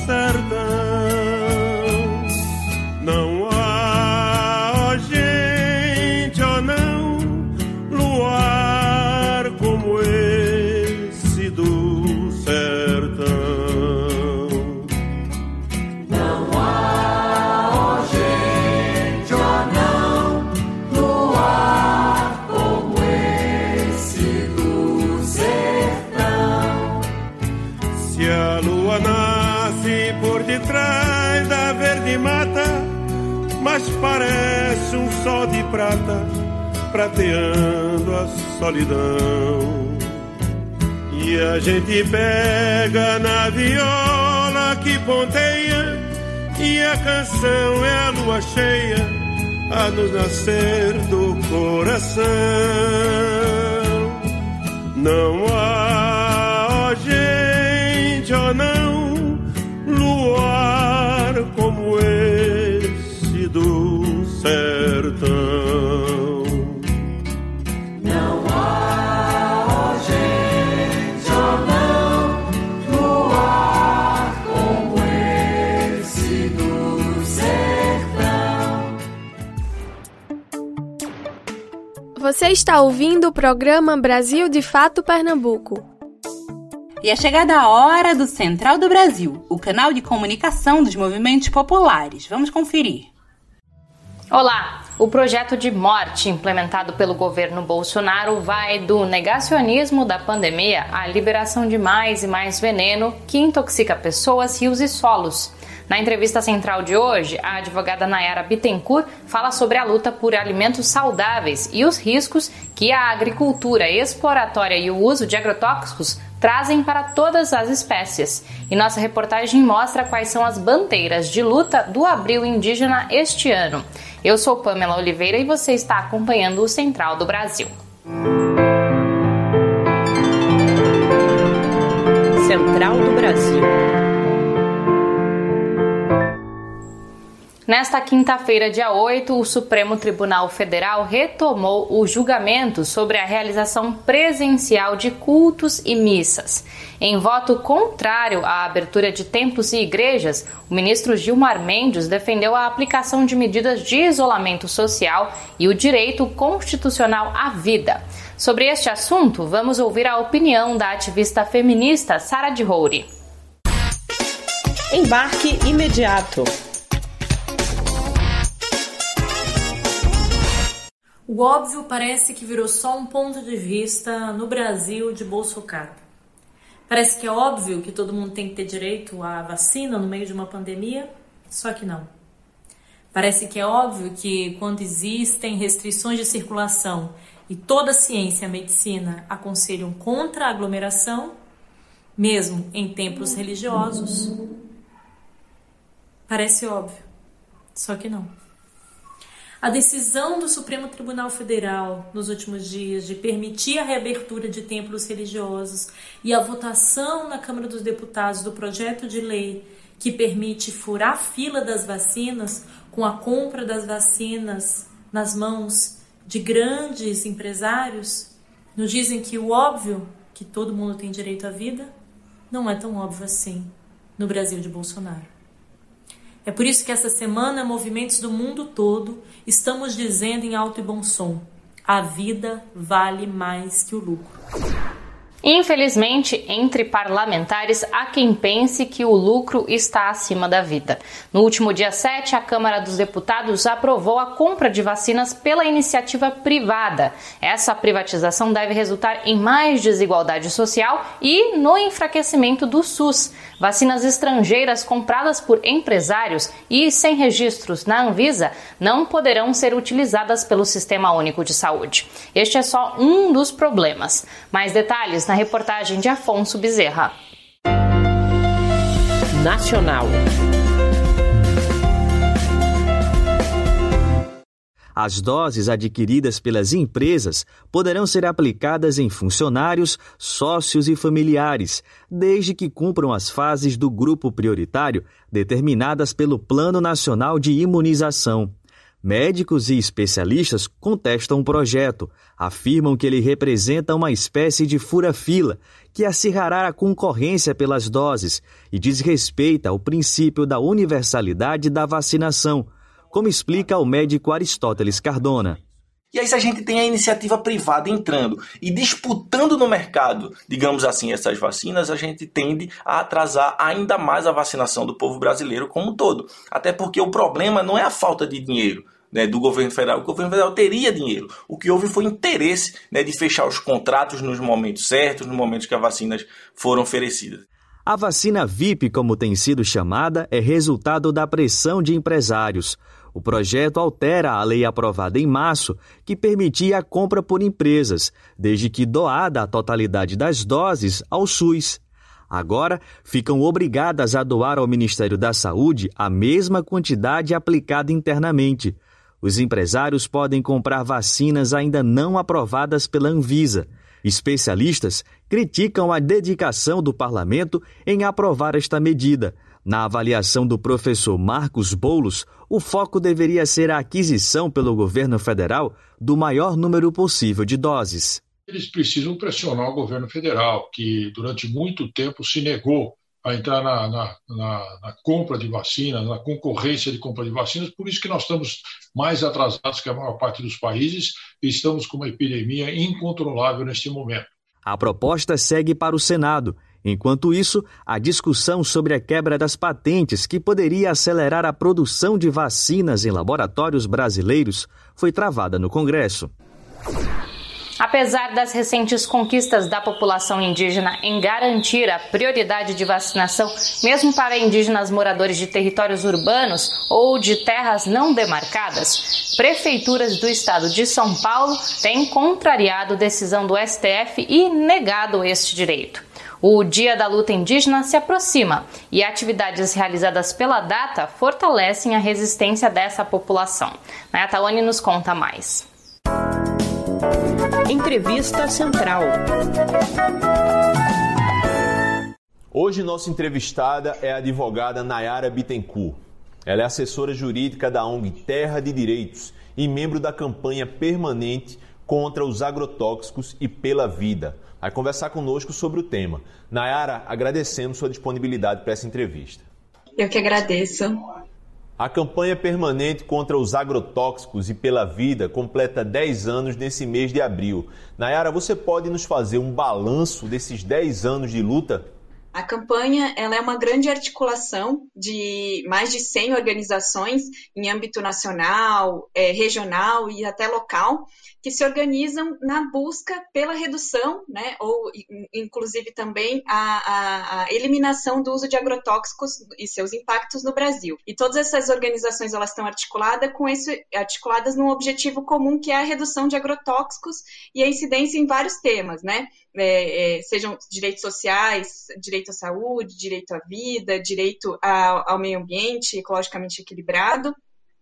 prata, prateando a solidão. E a gente pega na viola que ponteia, e a canção é a lua cheia a nos nascer do coração. Não há, ó gente, ó não, luar como esse do sertão. Você está ouvindo o programa Brasil de Fato Pernambuco. E é chegada a hora do Central do Brasil, o canal de comunicação dos movimentos populares. Vamos conferir. Olá! O projeto de morte implementado pelo governo Bolsonaro vai do negacionismo da pandemia à liberação de mais e mais veneno que intoxica pessoas, rios e solos. Na entrevista central de hoje, a advogada Nayara Bittencourt fala sobre a luta por alimentos saudáveis e os riscos que a agricultura exploratória e o uso de agrotóxicos trazem para todas as espécies. E nossa reportagem mostra quais são as bandeiras de luta do Abril Indígena este ano. Eu sou Pamela Oliveira e você está acompanhando o Central do Brasil. Central do Brasil. Nesta quinta-feira, dia 8, o Supremo Tribunal Federal retomou o julgamento sobre a realização presencial de cultos e missas. Em voto contrário à abertura de templos e igrejas, o ministro Gilmar Mendes defendeu a aplicação de medidas de isolamento social e o direito constitucional à vida. Sobre este assunto, vamos ouvir a opinião da ativista feminista Sara de Roure. Embarque imediato. O óbvio parece que virou só um ponto de vista no Brasil de Bolsonaro. Parece que é óbvio que todo mundo tem que ter direito à vacina no meio de uma pandemia, só que não. Parece que é óbvio que quando existem restrições de circulação e toda a ciência e a medicina aconselham contra a aglomeração, mesmo em templos religiosos, parece óbvio, só que não. A decisão do Supremo Tribunal Federal nos últimos dias de permitir a reabertura de templos religiosos e a votação na Câmara dos Deputados do projeto de lei que permite furar a fila das vacinas com a compra das vacinas nas mãos de grandes empresários, nos dizem que o óbvio, que todo mundo tem direito à vida, não é tão óbvio assim no Brasil de Bolsonaro. É por isso que essa semana, movimentos do mundo todo, estamos dizendo em alto e bom som: a vida vale mais que o lucro. Infelizmente, entre parlamentares, há quem pense que o lucro está acima da vida. No último dia 7, a Câmara dos Deputados aprovou a compra de vacinas pela iniciativa privada. Essa privatização deve resultar em mais desigualdade social e no enfraquecimento do SUS. Vacinas estrangeiras compradas por empresários e sem registros na Anvisa não poderão ser utilizadas pelo Sistema Único de Saúde. Este é só um dos problemas. Mais detalhes na reportagem de Afonso Bezerra. Nacional. As doses adquiridas pelas empresas poderão ser aplicadas em funcionários, sócios e familiares, desde que cumpram as fases do grupo prioritário determinadas pelo Plano Nacional de Imunização. Médicos e especialistas contestam o projeto, afirmam que ele representa uma espécie de fura-fila que acirrará a concorrência pelas doses e desrespeita o princípio da universalidade da vacinação, como explica o médico Aristóteles Cardona. E aí, se a gente tem a iniciativa privada entrando e disputando no mercado, digamos assim, essas vacinas, a gente tende a atrasar ainda mais a vacinação do povo brasileiro como um todo. Até porque o problema não é a falta de dinheiro né, do governo federal. O governo federal teria dinheiro. O que houve foi interesse né, de fechar os contratos nos momentos certos, nos momentos que as vacinas foram oferecidas. A vacina VIP, como tem sido chamada, é resultado da pressão de empresários. O projeto altera a lei aprovada em março, que permitia a compra por empresas, desde que doada a totalidade das doses ao SUS. Agora, ficam obrigadas a doar ao Ministério da Saúde a mesma quantidade aplicada internamente. Os empresários podem comprar vacinas ainda não aprovadas pela Anvisa. Especialistas criticam a dedicação do parlamento em aprovar esta medida. Na avaliação do professor Marcos Boulos, o foco deveria ser a aquisição pelo governo federal do maior número possível de doses. Eles precisam pressionar o governo federal, que durante muito tempo se negou a entrar na, na, na, na, compra de vacinas, na concorrência de compra de vacinas, por isso que nós estamos mais atrasados que a maior parte dos países e estamos com uma epidemia incontrolável neste momento. A proposta segue para o Senado. Enquanto isso, a discussão sobre a quebra das patentes, que poderia acelerar a produção de vacinas em laboratórios brasileiros, foi travada no Congresso. Apesar das recentes conquistas da população indígena em garantir a prioridade de vacinação, mesmo para indígenas moradores de territórios urbanos ou de terras não demarcadas, prefeituras do estado de São Paulo têm contrariado decisão do STF e negado este direito. O Dia da Luta Indígena se aproxima e atividades realizadas pela data fortalecem a resistência dessa população. Nayataone nos conta mais. Entrevista Central. Hoje nossa entrevistada é a advogada Nayara Bittencourt. Ela é assessora jurídica da ONG Terra de Direitos e membro da campanha permanente contra os agrotóxicos e pela vida. Vai conversar conosco sobre o tema. Nayara, agradecemos sua disponibilidade para essa entrevista. Eu que agradeço. A campanha permanente contra os agrotóxicos e pela vida completa 10 anos nesse mês de abril. Nayara, você pode nos fazer um balanço desses 10 anos de luta? A campanha ela é uma grande articulação de mais de 100 organizações em âmbito nacional, é, regional e até local, que se organizam na busca pela redução, né, ou inclusive também a, a, a, eliminação do uso de agrotóxicos e seus impactos no Brasil. E todas essas organizações elas estão articuladas com esse, articuladas num objetivo comum que é a redução de agrotóxicos e a incidência em vários temas, né, é, é, sejam direitos sociais, direito à saúde, direito à vida, direito ao, ao meio ambiente ecologicamente equilibrado.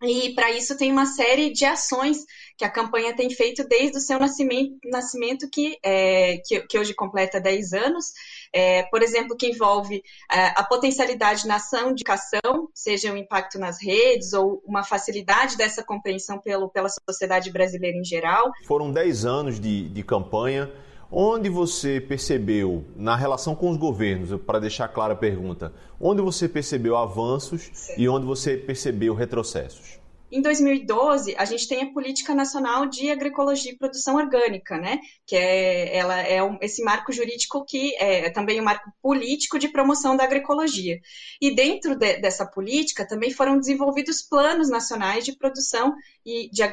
E para isso tem uma série de ações que a campanha tem feito desde o seu nascimento, nascimento que, é, que, que, hoje completa 10 anos. É, por exemplo, que envolve é, a potencialidade na ação de educação, seja o impacto nas redes ou uma facilidade dessa compreensão pelo, pela sociedade brasileira em geral. Foram 10 anos de, de campanha. Onde você percebeu, na relação com os governos, para deixar clara a pergunta, onde você percebeu avanços Sim. e onde você percebeu retrocessos? Em 2012, a gente tem a Política Nacional de Agroecologia e Produção Orgânica, né? Que é, ela é um, esse marco jurídico que é também um marco político de promoção da agroecologia. E dentro de, dessa política também foram desenvolvidos planos nacionais de produção e de,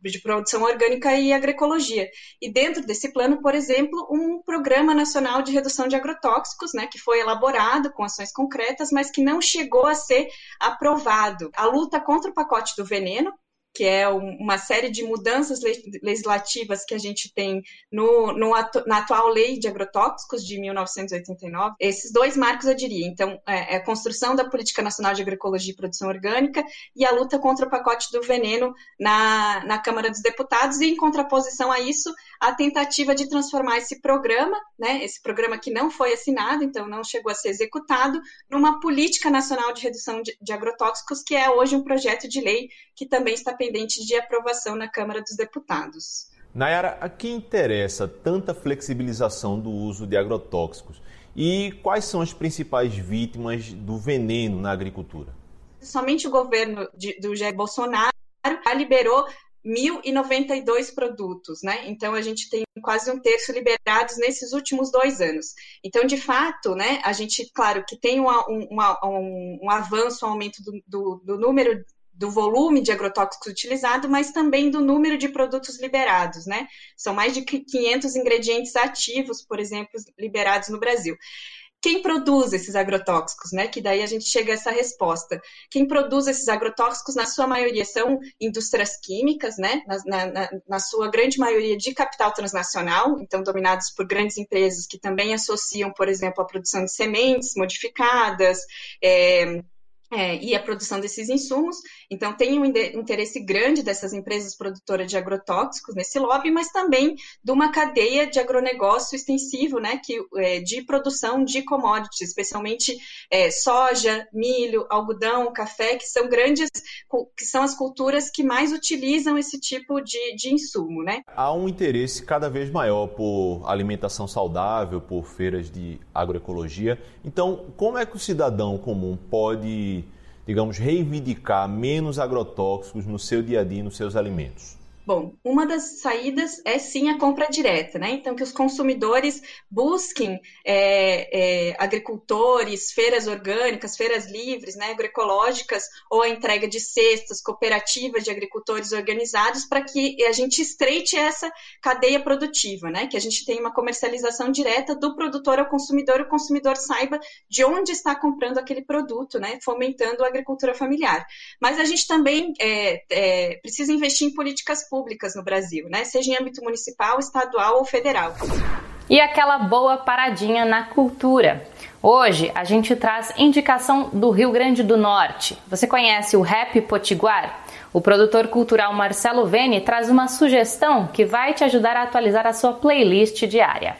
de, produção orgânica e agroecologia. E dentro desse plano, por exemplo, um programa nacional de redução de agrotóxicos, né, que foi elaborado com ações concretas, mas que não chegou a ser aprovado. A luta contra o pacote do veneno que é uma série de mudanças legislativas que a gente tem no, no na atual lei de agrotóxicos de 1989. Esses dois marcos, eu diria. Então, é, é, a construção da Política Nacional de Agroecologia e Produção Orgânica e a luta contra o pacote do veneno na, na Câmara dos Deputados, e em contraposição a isso, a tentativa de transformar esse programa, né, esse programa que não foi assinado, então não chegou a ser executado, numa política nacional de redução de, de agrotóxicos, que é hoje um projeto de lei que também está pendente de aprovação na Câmara dos Deputados. Nayara, a que interessa tanta flexibilização do uso de agrotóxicos? E quais são as principais vítimas do veneno na agricultura? Somente o governo de, do Jair Bolsonaro liberou 1.092 produtos, né? Então a gente tem quase um terço liberados nesses últimos dois anos. Então, de fato, né, a gente, claro, que tem um, um, um, um avanço, um aumento do, do, do número do volume de agrotóxicos utilizado, mas também do número de produtos liberados, né? São mais de 500 ingredientes ativos, por exemplo, liberados no Brasil. Quem produz esses agrotóxicos, né? Que daí a gente chega a essa resposta. Quem produz esses agrotóxicos, na sua maioria, são indústrias químicas, né? Na, na, na sua grande maioria de capital transnacional, então dominados por grandes empresas que também associam, por exemplo, a produção de sementes modificadas, é, é, e a produção desses insumos. Então, tem um interesse grande dessas empresas produtoras de agrotóxicos nesse lobby, mas também de uma cadeia de agronegócio extensivo, né, que, é, de produção de commodities, especialmente é, soja, milho, algodão, café, que são grandes, que são as culturas que mais utilizam esse tipo de, de insumo. Né? Há um interesse cada vez maior por alimentação saudável, por feiras de agroecologia. Então, como é que o cidadão comum pode digamos, reivindicar menos agrotóxicos no seu dia a dia, nos seus alimentos? Bom, uma das saídas é sim a compra direta, né? Então, que os consumidores busquem é, é, agricultores, feiras orgânicas, feiras livres, né, agroecológicas, ou a entrega de cestas, cooperativas de agricultores organizados, para que a gente estreite essa cadeia produtiva, né? Que a gente tenha uma comercialização direta do produtor ao consumidor, o consumidor saiba de onde está comprando aquele produto, né? Fomentando a agricultura familiar. Mas a gente também é, é precisa investir em políticas públicas públicas no Brasil, né? seja em âmbito municipal, estadual ou federal. E aquela boa paradinha na cultura. Hoje a gente traz indicação do Rio Grande do Norte. Você conhece o Rap Potiguar? O produtor cultural Marcelo Vene traz uma sugestão que vai te ajudar a atualizar a sua playlist diária.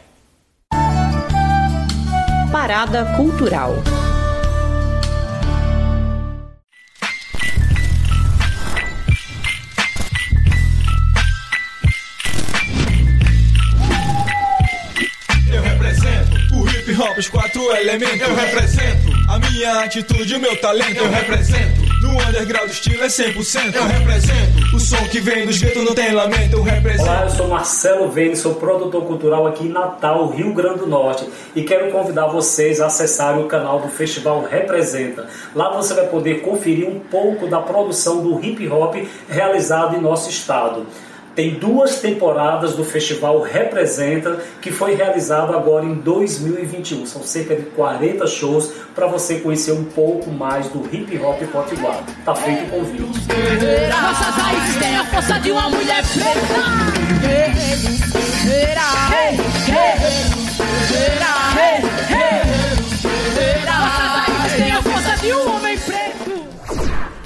Parada Cultural. Hop, os quatro elementos. Eu represento a minha atitude, o meu talento. Eu represento no underground, estilo é 100%. Eu represento o som que vem dos guetos, não tem lamento. Eu represento. Olá, eu sou Marcelo Vene, sou produtor cultural aqui em Natal, Rio Grande do Norte. E quero convidar vocês a acessarem o canal do Festival Representa. Lá você vai poder conferir um pouco da produção do hip hop realizado em nosso estado. Tem duas temporadas do festival Representa, que foi realizado agora em 2021. São cerca de 40 shows para você conhecer um pouco mais do hip hop potiguar. Tá feito o convite. Nossas raízes têm a força de uma mulher preta. Nossas raízes têm a força de um homem preto.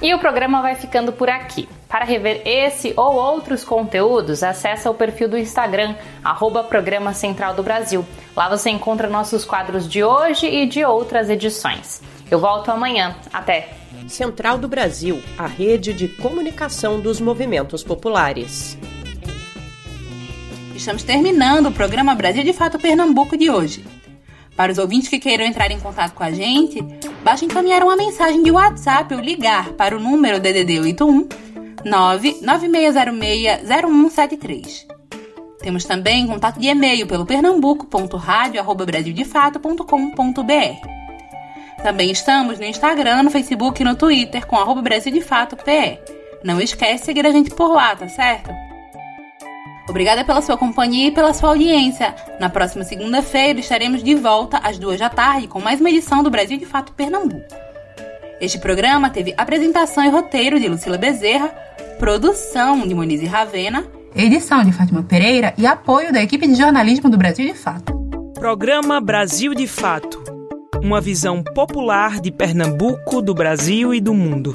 E o programa vai ficando por aqui. Para rever esse ou outros conteúdos, acesse o perfil do Instagram, arroba Programa Central do Brasil. Lá você encontra nossos quadros de hoje e de outras edições. Eu volto amanhã. Até! Central do Brasil, a rede de comunicação dos movimentos populares. Estamos terminando o programa Brasil de Fato Pernambuco de hoje. Para os ouvintes que queiram entrar em contato com a gente, basta encaminhar uma mensagem de WhatsApp ou ligar para o número DDD 81 996060173. Temos também contato de e-mail pelo pernambuco.radio@brasildefato.com.br. Também estamos no Instagram, no Facebook e no Twitter com arroba Brasil de. Não esquece de seguir a gente por lá, tá certo? Obrigada pela sua companhia e pela sua audiência. Na próxima segunda-feira estaremos de volta às duas da tarde com mais uma edição do Brasil de Fato Pernambuco. Este programa teve apresentação e roteiro de Lucila Bezerra, produção de Monize Ravena, edição de Fátima Pereira e apoio da equipe de jornalismo do Brasil de Fato. Programa Brasil de Fato. Uma visão popular de Pernambuco, do Brasil e do mundo.